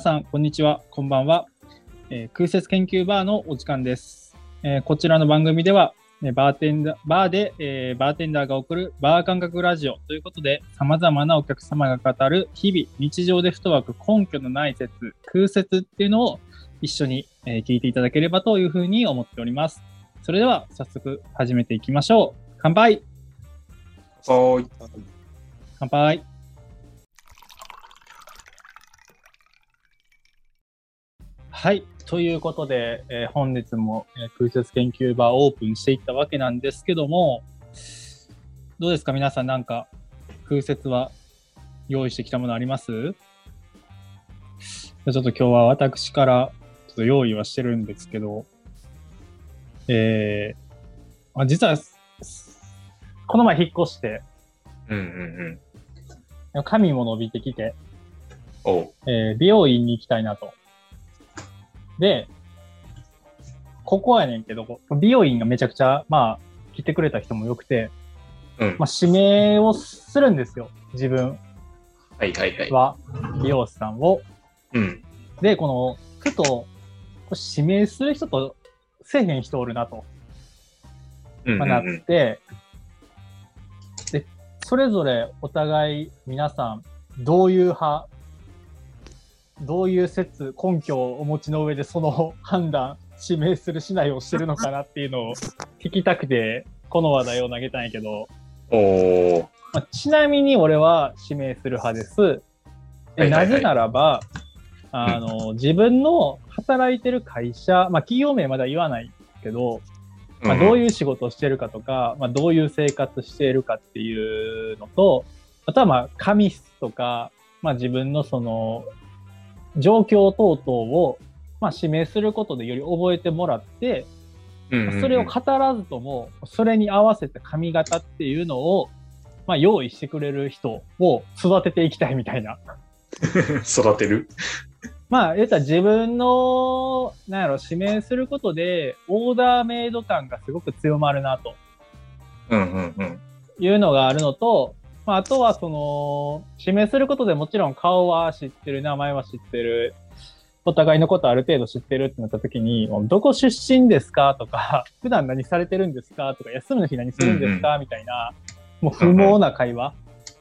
皆さん、こんにちは、こんばんは。えー空設研究バーのお時間です。えーこちらの番組では、えーバーテンダー、バーで、えーバーテンダーが送るバー感覚ラジオということで、様々なお客様が語る日々、日常でフットワーク、根拠のない説、空説っていうのを一緒に、えー聞いていただければというふうに思っております。それでは、早速始めていきましょう。乾杯。乾杯はい。ということで、えー本日も、えー空説研究バーオープンしていったわけなんですけども、どうですか？皆さんなんか空説は用意してきたものあります？ちょっと今日は私からちょっと用意はしてるんですけど、えー、あ実は、この前引っ越して、うんうんうん。髪も伸びてきて。えー美容院に行きたいなと。で、ここはやねんけど、美容院がめちゃくちゃ、まあ、来てくれた人もよくて、うん。まあ、指名をするんですよ。自分はいはいはい。は、美容師さんを。うん。で、この、ふと、指名する人と、せえへん人おるなと、うんまあ、なって、で、それぞれお互い皆さん、どういう派、どういう説、根拠をお持ちの上でその判断、指名するしないをしてるのかなっていうのを聞きたくて、この話題を投げたんやけど、おー。まあ、ちなみに俺は指名する派です。えはいはいはいなぜならば、あの、自分の働いてる会社、まあ企業名まだ言わないけど、まあ、どういいう仕事をしてるかとか、まあ、どういう生活しているかっていうのと、あとはまあ、紙質とか、まあ自分のその、状況等々を、まあ指名することでより覚えてもらって、うんそれを語らずとも、それに合わせた髪型っていうのを、まあ用意してくれる人を育てていきたいみたいな。育てるまあ、言ったら自分の、なんやろ、指名することで、オーダーメイド感がすごく強まるなと。うんうんうん。いうのがあるのと、まあ、あとはその、指名することでもちろん顔は知ってる、名前は知ってる、お互いのことある程度知ってるってなった時に、どこ出身ですか？とか、普段何されてるんですか？とか、休みの日何するんですか？みたいな、もう不毛な会話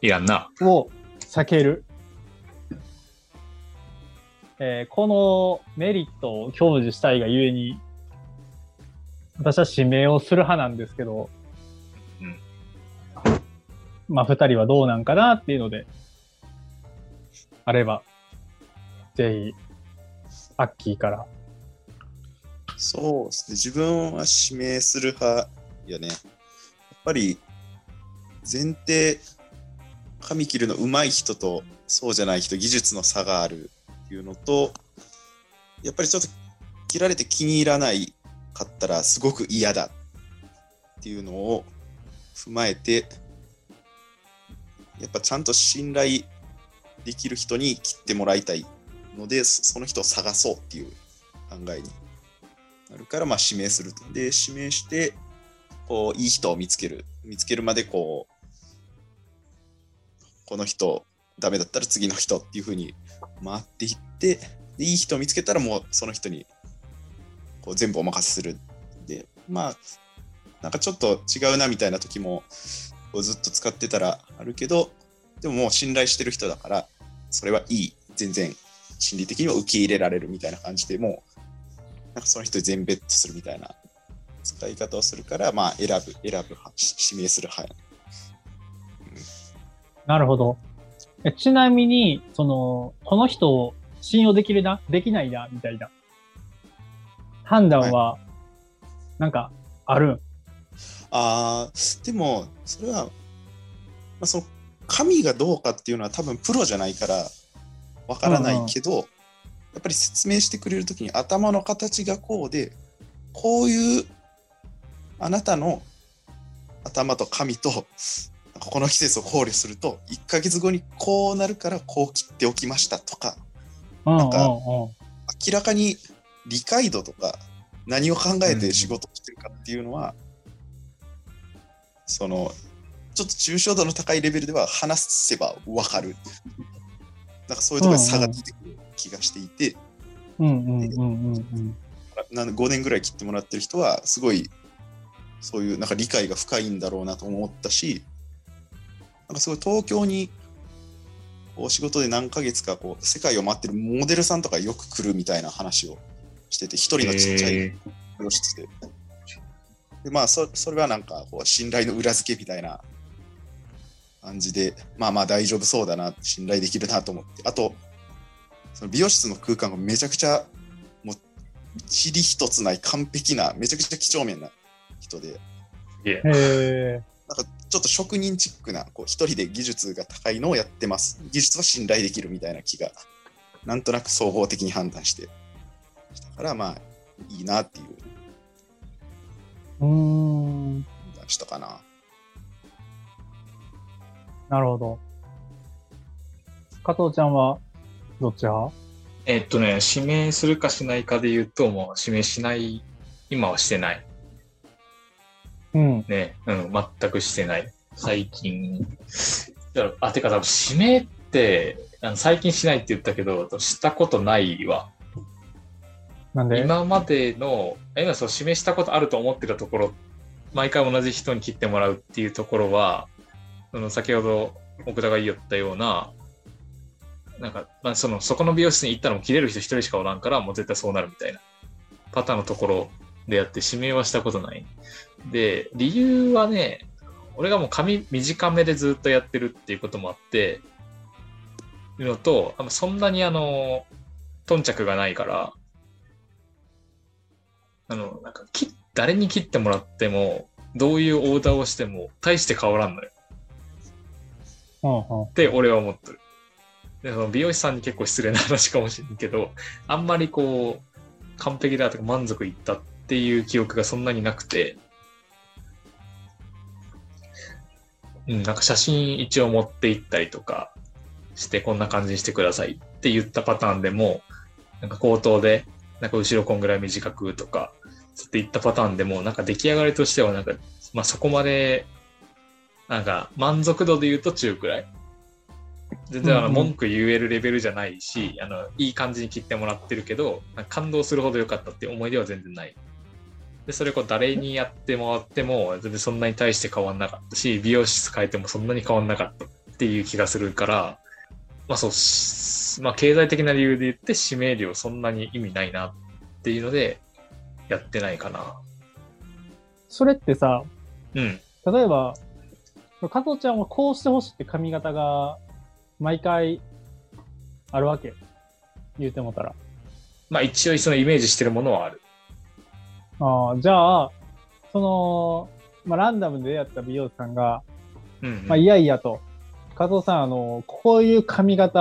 いやんな。を避ける。えーこのメリットを享受したいがゆえに、私は指名をする派なんですけど、うんまあ二人はどうなんかなっていうので、あれば、ぜひ、アッキーから。そうですね。自分は指名する派やね。やっぱり前提、髪切るの上手い人とそうじゃない人、技術の差があるっていうのと、やっぱりちょっと切られて気に入らないかったらすごく嫌だっていうのを踏まえて、やっぱちゃんと信頼できる人に切ってもらいたいので、その人を探そうっていう考えになるから、まあ、指名すると。で、指名して、こう、いい人を見つける。見つけるまで、こう、この人、ダメだったら次の人っていうふうに回っていって、でいい人を見つけたらもうその人にこう全部お任せする。で、まあ、なんかちょっと違うなみたいな時も、こうずっと使ってたらあるけど、でももう信頼してる人だから、それはいい。全然心理的には受け入れられるみたいな感じでもう、なんかその人に全ベットするみたいな使い方をするから、まあ選ぶ、選ぶ指名する派やね。なるほど。えちなみに、その、この人を信用できるな、できないな、みたいな。判断は、なんか、あるん？あーでも、それは、まあ、その神がどうかっていうのは多分プロじゃないからわからないけど、やっぱり説明してくれるときに頭の形がこうで、こういうあなたの頭と髪とこの季節を考慮すると1ヶ月後にこうなるからこう切っておきましたとかうんうんうん。か明らかに理解度とか何を考えて仕事をしてるかっていうのは、そのちょっと抽象度の高いレベルでは話せば分かるなんかそういうところで差が出てくる気がしていて、うんうんうんうんうん。な5年ぐらい切ってもらってる人は、すごい、そういうなんか理解が深いんだろうなと思ったし、なんかすごい東京に、こう仕事で何ヶ月かこう世界を回ってるモデルさんとかよく来るみたいな話をしてて、一人のちっちゃいえ病室で。で、まあそ、それはなんかこう信頼の裏付けみたいな感じで、まあまあ大丈夫そうだな、信頼できるなと思って。あと、その美容室の空間がめちゃくちゃ、もう、塵一つない完璧な、めちゃくちゃ几帳面な人で、ー、いえへえ。なんかちょっと職人チックな、こう一人で技術が高いのをやってます。技術は信頼できるみたいな気が、なんとなく総合的に判断して、したから、まあ、いいなっていううーん。したかな。なるほど。加藤ちゃんはどっち派？えっとね、指名するかしないかで言うと、もう指名しない、今はしてない。うん。ね、うん、全くしてない。最近。だからあ、てか多分指名って、あの最近しないって言ったけど、したことないわ。なんで？今までの、今そう指名したことあると思ってたところ、毎回同じ人に切ってもらうっていうところは、その先ほど奥田が言ったような、なんか、まあ、その、そこの美容室に行ったらも切れる人一人しかおらんから、もう絶対そうなるみたいなパターンのところでやって指名はしたことない。で、理由はね、俺がもう髪短めでずっとやってるっていうこともあって、いうのと、そんなにあの、頓着がないから、あの、なんか、切誰に切ってもらっても、どういうオーダーをしても、大して変わらんのよ。って俺は思ってる。で、その美容師さんに結構失礼な話かもしれんけど、あんまりこう、完璧だとか満足いったっていう記憶がそんなになくて、うん、なんか写真一応持って行ったりとかして、こんな感じにしてくださいって言ったパターンでも、なんか口頭で、なんか後ろこんぐらい短くとか、って言ったパターンでも、なんか出来上がりとしては、なんか、まあそこまで、なんか満足度で言うと中くらい？全然あのうんうん文句言えるレベルじゃないし、あの、いい感じに切ってもらってるけど、感動するほど良かったっていう思い出は全然ない。で、それこう誰にやってもらっても、全然そんなに対して変わんなかったし、美容室変えてもそんなに変わんなかったっていう気がするから、まあそうし、まあ経済的な理由で言って指名料そんなに意味ないなっていうので、やってないかな。それってさ、うん。例えば、加藤ちゃんはこうしてほしいって髪型が毎回あるわけ？言うてもたら。まあ一応そのイメージしてるものはある。ああ、じゃあ、その、まあ、ランダムで出会った美容師さんが、うん、うん。まあ、いやいやと、加藤さん、あの、こういう髪型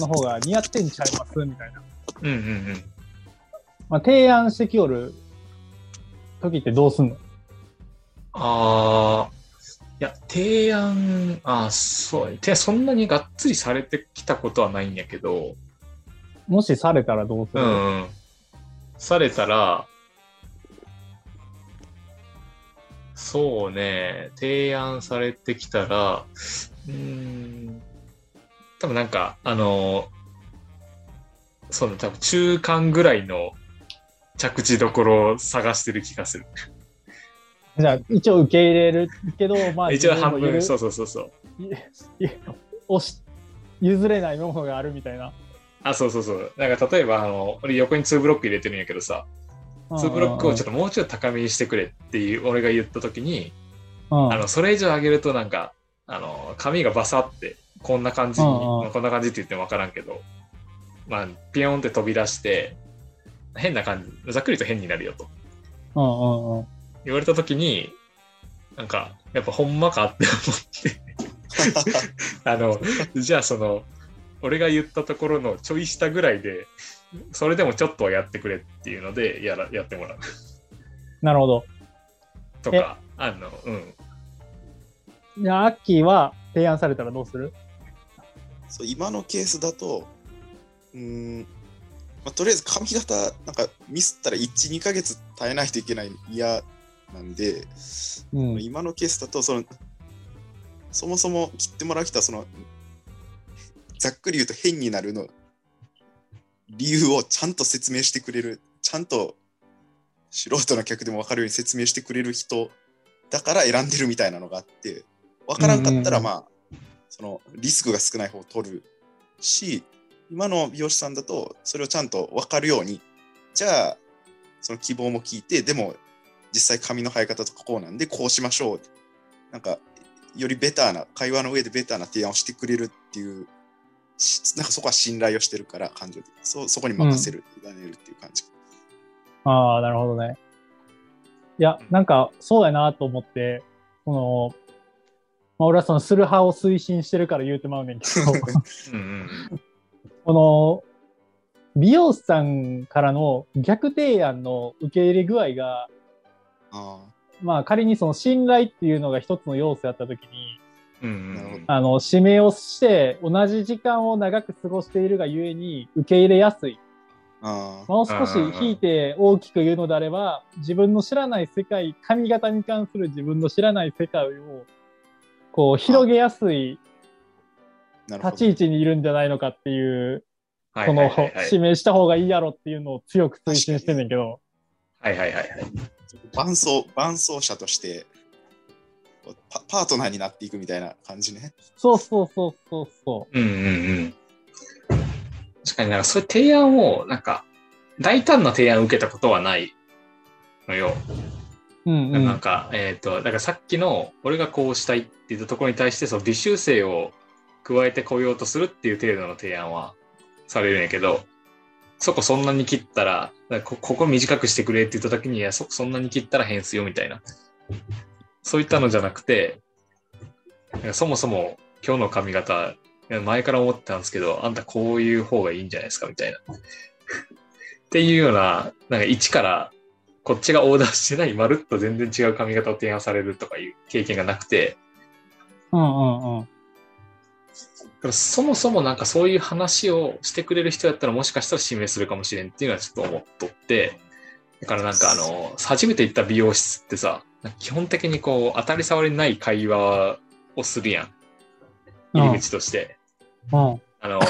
の方が似合ってんちゃいます？みたいな。うんうんうん。まあ、提案してきよる時ってどうすんの？ああ、いや、提案、ああ、そう、提案そんなにがっつりされてきたことはないんやけど、もしされたらどうする、うん、うん。されたら、そうね、提案されてきたら、うーん、多分なんか、あの、そうね、多分中間ぐらいの着地どころを探してる気がする。じゃあ、一応受け入れるけど、まあ、一応半分、そうそうそうそう。押し譲れないものがあるみたいな。あ、そうそうそう。なんか例えば、あの、俺横に2ブロック入れてるんやけどさ、2ブロックをちょっともうちょっと高めにしてくれっていう俺が言った時に、と、あの、それ以上上げるとなんか、あの、髪がバサって、こんな感じに、こんな感じって言ってもわからんけど、まあ、ピヨンって飛び出して、変な感じ、ざっくりと変になるよとうんうんうん。言われた時に、なんか、やっぱほんまかって思って、あの、じゃあその、俺が言ったところのちょい下ぐらいで、それでもちょっとはやってくれっていうので、やら、やってもらう。なるほど。とか、あの、うん。じゃあ、アッキーは提案されたらどうする？そう今のケースだと、うーん、まあ、とりあえず髪型、なんかミスったら1、2ヶ月耐えないといけない嫌なんで、うん。今のケースだとその、そもそも切ってもらう人はその、ざっくり言うと変になるの理由をちゃんと説明してくれる、ちゃんと素人の客でも分かるように説明してくれる人だから選んでるみたいなのがあって、分からんかったら、うんまあ、そのリスクが少ない方を取るし、今の美容師さんだと、それをちゃんと分かるように、じゃあ、その希望も聞いて、でも、実際髪の生え方とかこうなんで、こうしましょう。なんか、よりベターな、会話の上でベターな提案をしてくれるっていう、しなんかそこは信頼をしてるから、感情的に。そそこに任せる、委ねるっていう感じ。ああ、なるほどね。いや、なんか、そうやなと思って、その、まあ、俺はその、する派を推進してるから言うてまうねんけど、うんうん この、美容師さんからの逆提案の受け入れ具合が、あまあ仮にその信頼っていうのが一つの要素やったときに、あの、指名をして同じ時間を長く過ごしているがゆえに受け入れやすい。もう少し引いて大きく言うのであれば、自分の知らない世界、髪型に関する自分の知らない世界を、こう、広げやすい。立ち位置にいるんじゃないのかっていう、はいこの指名した方がいいやろっていうのを強く推進してんねんけど、はいはいはいはい。伴走、伴走者としてパ、パートナーになっていくみたいな感じね。そうそうそうそうそうんうんうん。確かになんかそういう提案を、なんか、大胆な提案を受けたことはないのよ。う。うんうん。なんか、えっ、と、だからさっきの、俺がこうしたいって言ったところに対して、その微修正を加えてこようとするっていう程度の提案はされるんやけど、そこそんなに切ったら、らここ短くしてくれって言った時に、いや、そこそんなに切ったら変すよみたいな。そういったのじゃなくて、そもそも今日の髪型、前から思ってたんですけど、あんたこういう方がいいんじゃないですかみたいな。っていうような、なんか一からこっちがオーダーしてないまるっと全然違う髪型を提案されるとかいう経験がなくて、うんうんうん。そもそもなんかそういう話をしてくれる人やったらもしかしたら指名するかもしれんっていうのはちょっと思っとって、だからなんかあの、初めて行った美容室ってさ、基本的にこう当たり障りない会話をするやん。入り口として。うん。あの、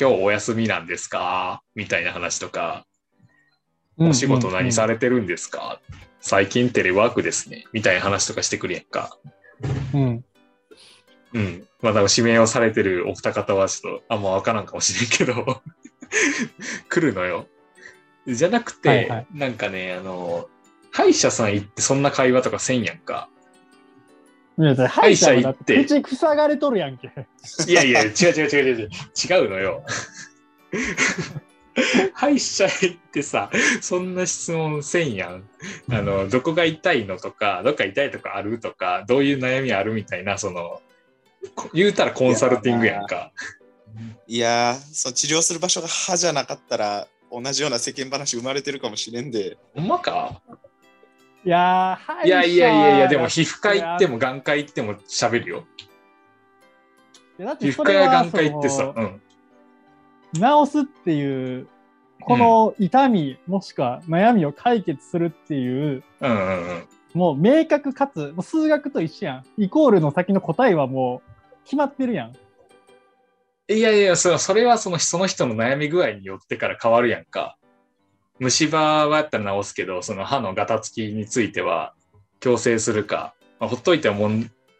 今日お休みなんですか？みたいな話とか、うん。お仕事何されれてるんですか、最近テレワークですね。みたいな話とかしてくるやんか。うん。うん。まあ、指名をされてるお二方はちょっとあんまわからんかもしれんけど、来るのよ。じゃなくて、はいはいなんかね、あの、歯医者さん行ってそんな会話とかせんやんか。歯医者行ってて口塞がれとるやんけ。いやいや、違う違う違う違う違う。違うのよ。歯医者行ってさ、そんな質問せんやん。あの、どこが痛いのとか、どっか痛いとかあるとか、どういう悩みあるみたいな、その、こ言うたらコンサルティングやんか。いやー、その治療する場所が歯じゃなかったら、同じような世間話生まれてるかもしれんで、ほんまかいや いやいやいやいや、でもだ皮膚科行っても眼科行っても喋るよ。いやだって皮膚科や眼科行ってさ、そうん。の治すっていう、この痛み、もしくは悩みを解決するっていう、うんうんうん。もう明確かつ、もう数学と一緒やん。イコールの先の答えはもう決まってるやん。いやいや、それそれはそのその人の悩み具合によってから変わるやんか。虫歯はやったら治すけど、その歯のガタつきについては矯正するか、まあ、ほっといてはもう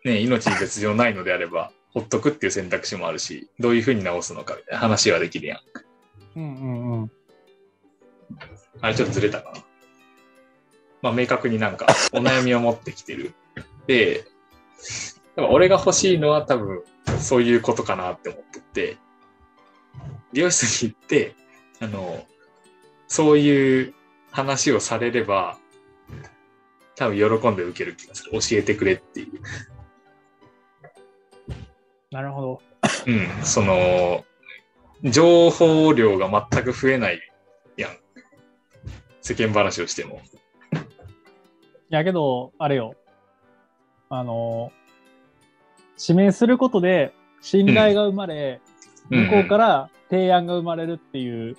ね、命に別状ないのであれば、ほっとくっていう選択肢もあるし、どういうふうに治すのかみたいな話はできるやん。うんうんうん。あれちょっとずれたかな。まあ明確になんかお悩みを持ってきてる。で、多分俺が欲しいのは多分そういうことかなって思ってて、美容室に行って、あの、そういう話をされれば、多分喜んで受ける気がする。教えてくれっていう。なるほど。うん、その、情報量が全く増えないやん。世間話をしても。いやけど、あれよ。あの、指名することで信頼が生まれ、向こうから提案が生まれるっていう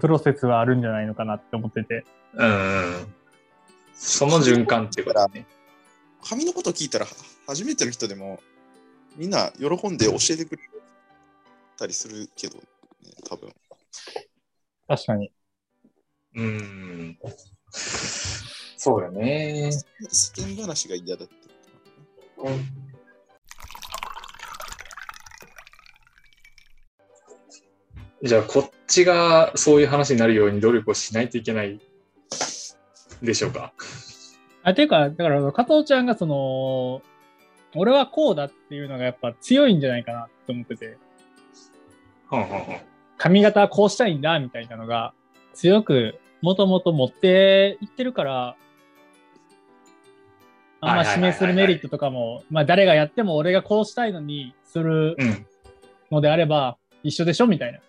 プロセスはあるんじゃないのかなって思ってて。うんうん。その循環ってことね。髪のこと聞いたら、は初めての人でも、みんな喜んで教えてくれたりするけど、ね、多分。確かに。うーん。そうだね。世間話が嫌だってじゃあ、こっちがそういう話になるように努力をしないといけないでしょうか。あ、ていうか、だから、加藤ちゃんがその、俺はこうだっていうのがやっぱ強いんじゃないかなって思ってて、はんはんはん髪型はこうしたいんだみたいなのが強くもともと持っていってるから、あんま指名するメリットとかも、まあ誰がやっても俺がこうしたいのにするうん。のであれば一緒でしょみたいな。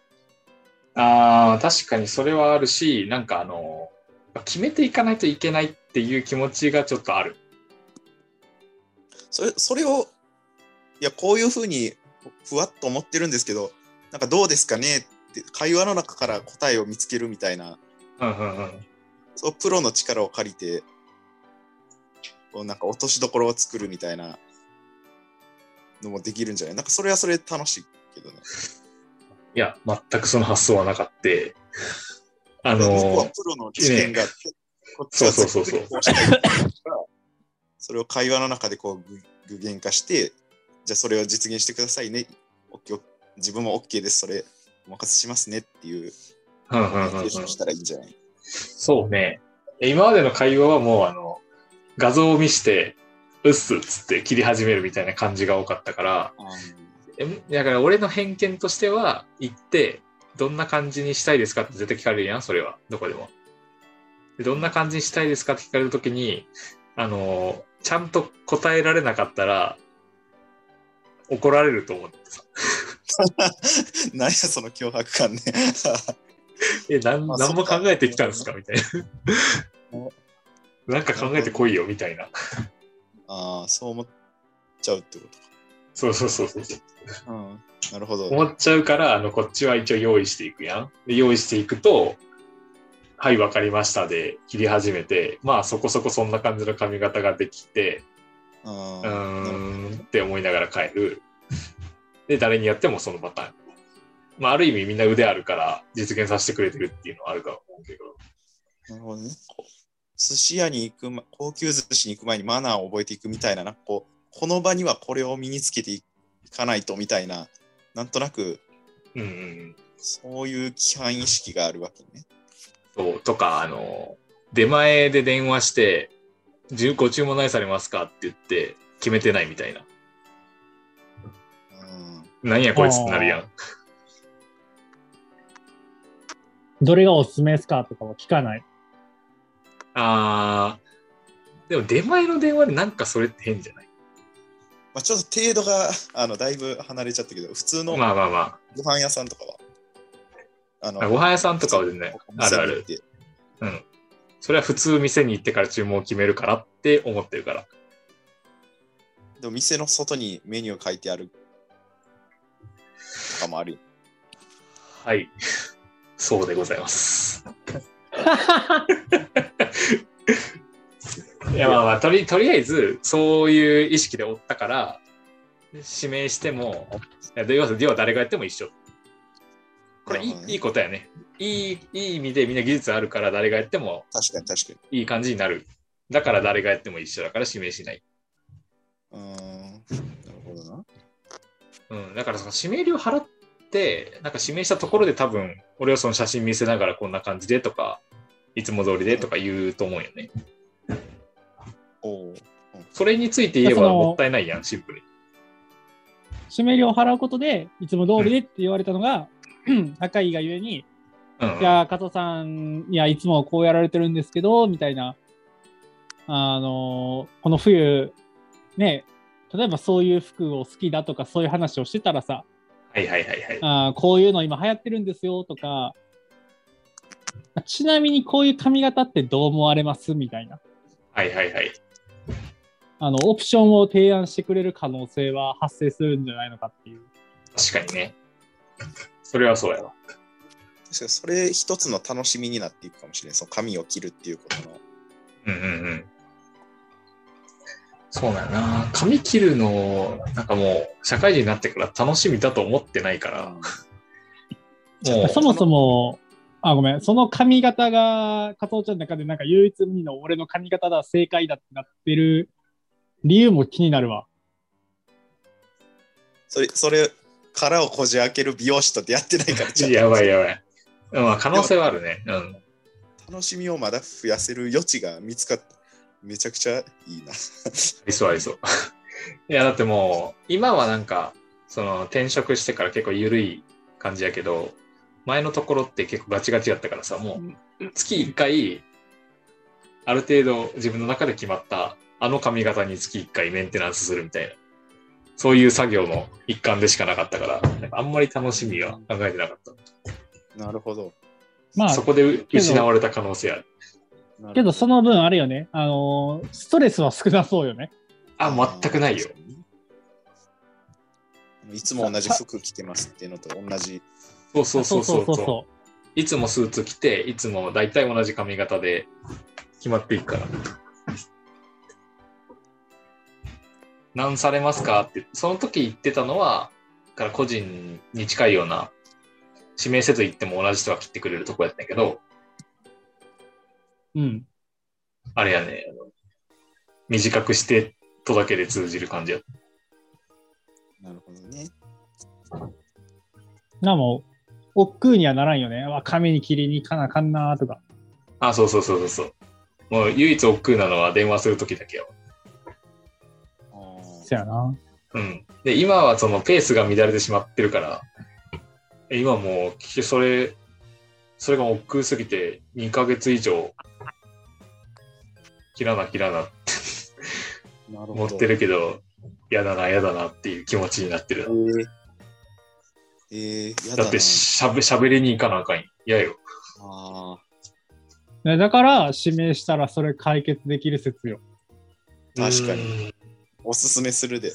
ああ、確かにそれはあるし、なんかあの、決めていかないといけないっていう気持ちがちょっとある。それそれを、いや、こういうふうにふわっと思ってるんですけど、なんかどうですかねって、会話の中から答えを見つけるみたいな、うんうんうん。そうプロの力を借りて、こうなんか落としどころを作るみたいなのもできるんじゃない？なんかそれはそれで楽しいけどね。いや、全くその発想はなかった。あの、プロの知見があって、こっちはそうそうそうそれを会話の中でこう具具現化して、じゃあそれを実現してくださいね。オッケー自分も OK です。それお任せしますねっていううんうんコミュうんうんニケーションしたらいいんじゃない？そうね。今までの会話はもうあの、画像を見して、うっすっつって切り始めるみたいな感じが多かったから、えだから俺の偏見としては、行って、どんな感じにしたいですかって絶対聞かれるやん、それは。どこでも。でどんな感じにしたいですかって聞かれるときに、あの、ちゃんと答えられなかったら、怒られると思ってさ。何やその脅迫感ね。え、なん、まあ何も考えてきたんですかみたいな。なんか考えてこいよ、みたいな。ああ、そう思っちゃうってこそうそうそうそう。とか。うん、なるほど。思っちゃうから、あの、こっちは一応用意していくやん。で、用意していくと、はい、わかりましたで切り始めて、まあそこそこそんな感じの髪型ができて、あうんって思いながら帰る。で、誰にやってもそのパターン。まあある意味みんな腕あるから実現させてくれてるっていうのはあるかと思うけど。どなるほどね。寿司屋に行くま、高級寿司に行く前にマナーを覚えていくみたいな、なんかこう、この場にはこれを身につけていかないとみたいな、なんとなくうんうんうん。そういう規範意識があるわけね。そう、とか、あの、出前で電話して、ご注文何されますか？って言って決めてないみたいな。うん何やこいつってなるやん。どれがおすすめですか？とかは聞かない。あー、でも出前の電話でなんかそれって変じゃない？まあ、ちょっと程度があのだいぶ離れちゃったけど、普通のまあまあまご飯屋さんとかは。あのあ。ご飯屋さんとかはね、あるある。。うん。それは普通店に行ってから注文を決めるからって思ってるから。でも店の外にメニュー書いてあるとかもあるよ。はい。そうでございます。いやまあまあとり、とりあえず、そういう意識でおったから、指名しても、いや要は要は誰がやっても一緒。これいい,、いいことやね。いい、いい意味でみんな技術あるから誰がやっても確かに確かに。いい感じになる。だから誰がやっても一緒だから指名しない。うーん。なるほどな。うん、だからその指名料払って、なんか指名したところで多分、俺はその写真見せながらこんな感じでとか、いつも通りでとか言うと思うよね。おーそれについて言えばもったいないやん、シンプルに。指名料を払うことで、いつも通りでって言われたのが、高いがゆえに、うん、いや、加藤さん、いや、いつもこうやられてるんですけど、みたいな、あのこの冬、ね、例えばそういう服を好きだとか、そういう話をしてたらさ、はいはいはいはい。あーこういうの今流行ってるんですよとか、ちなみにこういう髪型ってどう思われます？みたいな。はいはいはい。あの、オプションを提案してくれる可能性は発生するんじゃないのかっていう。確かにね。それはそうやわ。確かにそれ一つの楽しみになっていくかもしれない。その髪を切るっていうことの。うんうんうん。そうだよな。髪切るの、なんかもう、社会人になってから楽しみだと思ってないから、もうそもそも、あ、ごめん、その髪型が、加藤ちゃんの中でなんか唯一無二の俺の髪型だ、正解だってなってる理由も気になるわ。それ、それ、殻をこじ開ける美容師と出会ってないから、ちょっとやばいやばい。まあ可能性はあるね。うん。楽しみをまだ増やせる余地が見つかって、めちゃくちゃいいな。ありそうありそう。いや、だってもう、今はなんか、その転職してから結構緩い感じやけど、前のところって結構ガチガチやったからさ、もう月1回、ある程度自分の中で決まったあの髪型に月1回メンテナンスするみたいな、そういう作業の一環でしかなかったから、なんかあんまり楽しみは考えてなかった。なるほど。まあそ、こで失われた可能性ある。けどその分あれよね、あのーストレスは少なそうよね。あ、全くないよ。。いつも同じ服着てますっていうのと同じ。そうそうそうそうそうそう。いつもスーツ着て、いつも大体同じ髪型で決まっていくから。何されますか？って、その時言ってたのは、から個人に近いような、指名せず言っても同じ人が切ってくれるとこやったんやけど、うん。あれやね、あの短くしてとだけで通じる感じや。なるほどね。なもう、億劫にはならんよね。わ、髪に切りに行かなあかんなとか。あ、そうそうそうそうそう。もう唯一億劫なのは電話する時だけよ。そやな。うん。で、今はそのペースが乱れてしまってるから、今もう、それ、それが億劫すぎて2ヶ月以上、切らな切らなってなるほど。思ってるけど、嫌だな嫌だなっていう気持ちになってる。えー、えー、やだな。だってしゃべ、しゃべりに行かなあかんよ。嫌よ。あねだから、指名したらそれ解決できる説よ。確かにおすすめするで。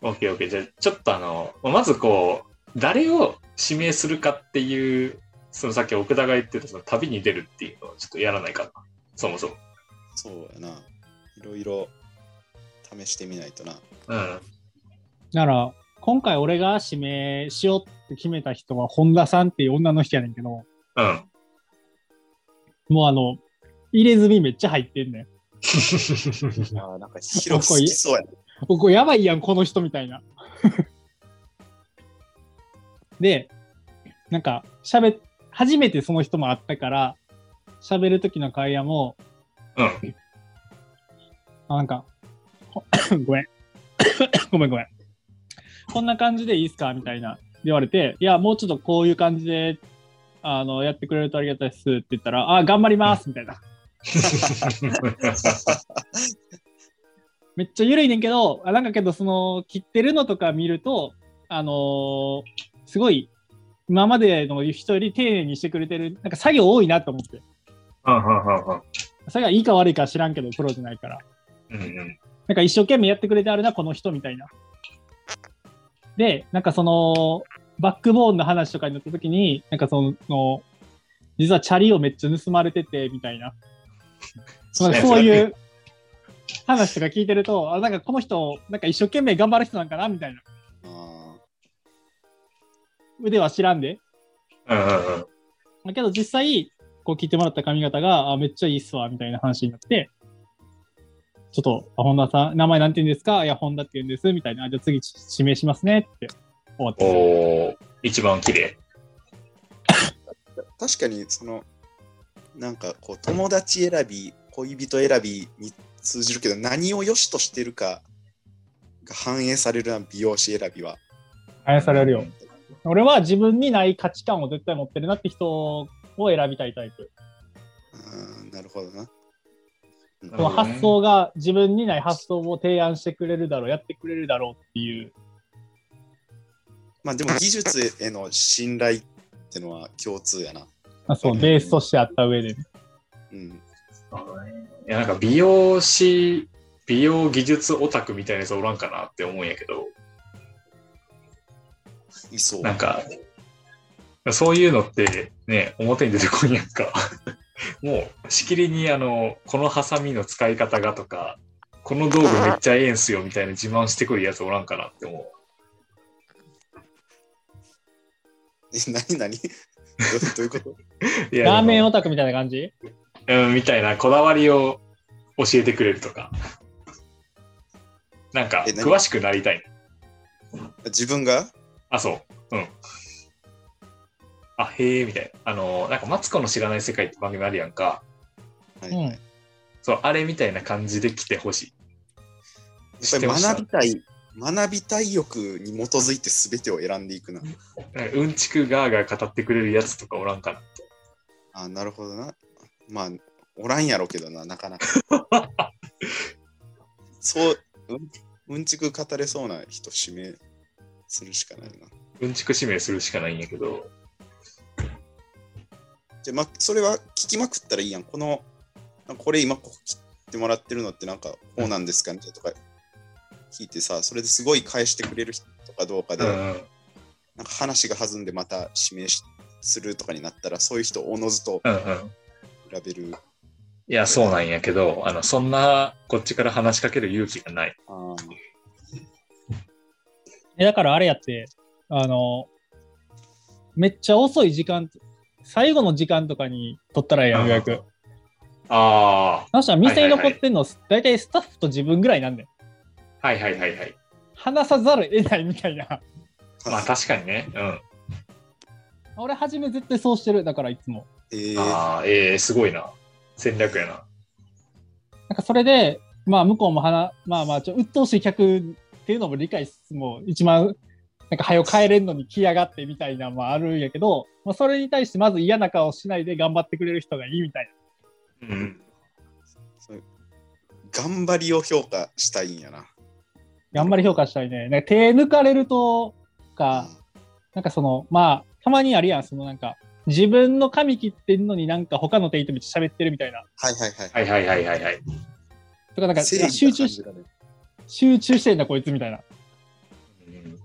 オッケーオッケー。じゃあ、ちょっとあの、まずこう、誰を指名するかっていう、そのさっき奥田が言ってたその旅に出るっていうのをちょっとやらないかな。そもそも。そうやな。いろいろ試してみないとな。うん。だから、今回俺が指名しようって決めた人は本田さんっていう女の人やねんけど、うん。もうあの、入れ墨めっちゃ入ってんねん。あーなんか広く好きそうやな。ここやばいやん、この人みたいな。で、なんか、喋っ、初めてその人も会ったから、喋る時の会話も、うん。あなんか、ほ ごめん。ごめんごめん。こんな感じでいいっすかみたいな言われて、いや、もうちょっとこういう感じで、あの、やってくれるとありがたいですって言ったら、あ、頑張りますみたいな。めっちゃ緩いねんけど、あなんかけど、その、切ってるのとか見ると、あのーすごい、今までの人より丁寧にしてくれてる、なんか作業多いなと思って。うんうんうんうん作業いいか悪いか知らんけど、プロじゃないから。うんうんなんか一生懸命やってくれてあるな、この人みたいな。で、なんかその、バックボーンの話とかになった時に、なんかその、実はチャリをめっちゃ盗まれてて、みたいな。そういう話とか聞いてると、あ、なんかこの人、なんか一生懸命頑張る人なんかな、みたいな。あ腕は知らんで。うんうんうんだけど実際、こう聞いてもらった髪型が、あ、めっちゃいいっすわ、みたいな話になって、ちょっと、あ本田さん、名前なんて言うんですか？いや、本田って言うんです、みたいな。あじゃあ次指名しますねって終わって。おー一番綺麗。ー確かに、その、なんかこう、友達選び、恋人選びに通じるけど、何を良しとしてるかが反映されるな、美容師選びは。反映されるよ。俺は自分にない価値観を絶対持ってるなって人を選びたいタイプ。うんなるほどな。うんその発想が自分にない発想を提案してくれるだろう、やってくれるだろうっていう。まあでも技術への信頼ってのは共通やな。まあ、そう、ベースとしてあった上でね。うん。いや、なんか美容師、美容技術オタクみたいなやつおらんかなって思うんやけど、いそう。なんか、そういうのってね、表に出てこんやんか。もう、しきりにあの、このハサミの使い方がとか、この道具めっちゃええんすよみたいな自慢してくるやつおらんかなって思う。え、なになにどういうこと？いやラーメンオタクみたいな感じ？うん、みたいなこだわりを教えてくれるとか。なんか、詳しくなりたい。自分が？あ、そう。うん。あ、へえ、みたいな。あの、なんか、マツコの知らない世界って番組あるやんか。はいそう、あれみたいな感じで来てほしい。ぱり知ってました？学びたい、学びたい欲に基づいて全てを選んでいくな。なんかうんちくガーガー語ってくれるやつとかおらんかな。あ、なるほどな。まあ、おらんやろけどな、なかなか。そう、うん、うんちく語れそうな人指名するしかないな。うんちく指名するしかないんやけど。じゃあま、それは聞きまくったらいいやん。この、これ今ここ切ってもらってるのってなんかこうなんですかねとか聞いてさ、それですごい返してくれる人かどうかで、うんうん。なんか話が弾んでまた指名しするとかになったら、そういう人をおのずとうんうん。比べる。いや、そうなんやけど、あの、そんな、こっちから話しかける勇気がない。あーえだからあれやって、あの、めっちゃ遅い時間、最後の時間とかに取ったらええやん、予約。あそしたら店に残ってんの、大体スタッフと自分ぐらいなんだよ。あ、はいはいはいはい。話さざるを得ないみたいな。まあ確かにね。うん。俺、初め絶対そうしてる。だからいつも。えー、ああ、ええすごいな。戦略やな。なんかそれで、まあ向こうも話、まあまあ、ちょ鬱陶しい客っていうのも理解しつつも、一番、なんか早く帰れんのに来やがってみたいなのもあるんやけど、まあ、それに対してまず嫌な顔しないで頑張ってくれる人がいいみたいうん。頑張りを評価したいんやな。な。頑張り評価したいね。なんか手抜かれるとか、なんかその、まあ、たまにあるやん、そのなんか、自分の髪切ってんのになんか他の手とめっちゃ喋ってるみたいな。はいはいはい。はいはいはいはいはい。とかなんか、集中しな感じ、がね集中してんだこいつみたいな。うん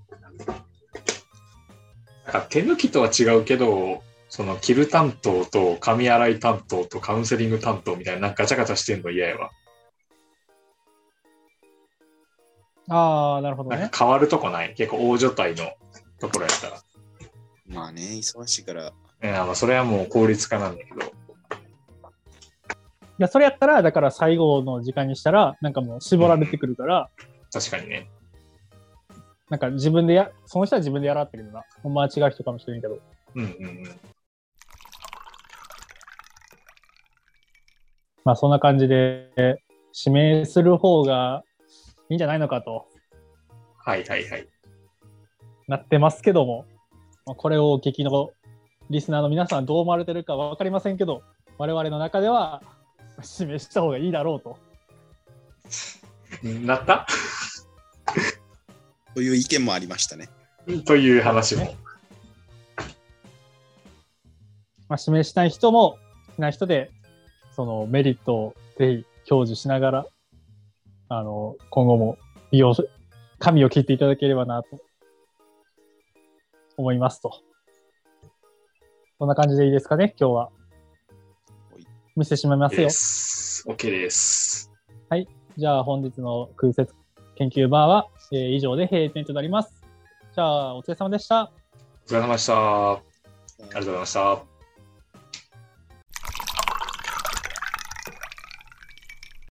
なんか手抜きとは違うけど、その着る担当と髪洗い担当とカウンセリング担当みたいななんかガチャガチャしてんの嫌やわ。ああ、なるほどね。なんか変わるとこない結構大所帯のところやったら。まあね、忙しいから。いやまあそれはもう効率化なんだけど。いや、それやったら、だから最後の時間にしたら、なんかもう絞られてくるから、確かにね。なんか自分でや、その人は自分でやらってるけどな。ほんまは違う人かもしれんけど。うんうんうん。まあそんな感じで、指名する方がいいんじゃないのかとはいはいはい。なってますけども、まあ、これをお聞きのリスナーの皆さんはどう思われてるかわかりませんけど、我々の中では指名した方がいいだろうと。なった？という意見もありましたね。という話も。まあ、指名したい人も、しない人で、そのメリットをぜひ享受しながら、あの、今後も利用し、髪を切っていただければなと思いますと。こんな感じでいいですかね、今日ははい。見せてしまいますでよ。す。OK です。じゃあ本日の空説研究バーは、えー以上で閉店となります。じゃあお疲れ様でした。お疲れ様でした。ありがとうございました。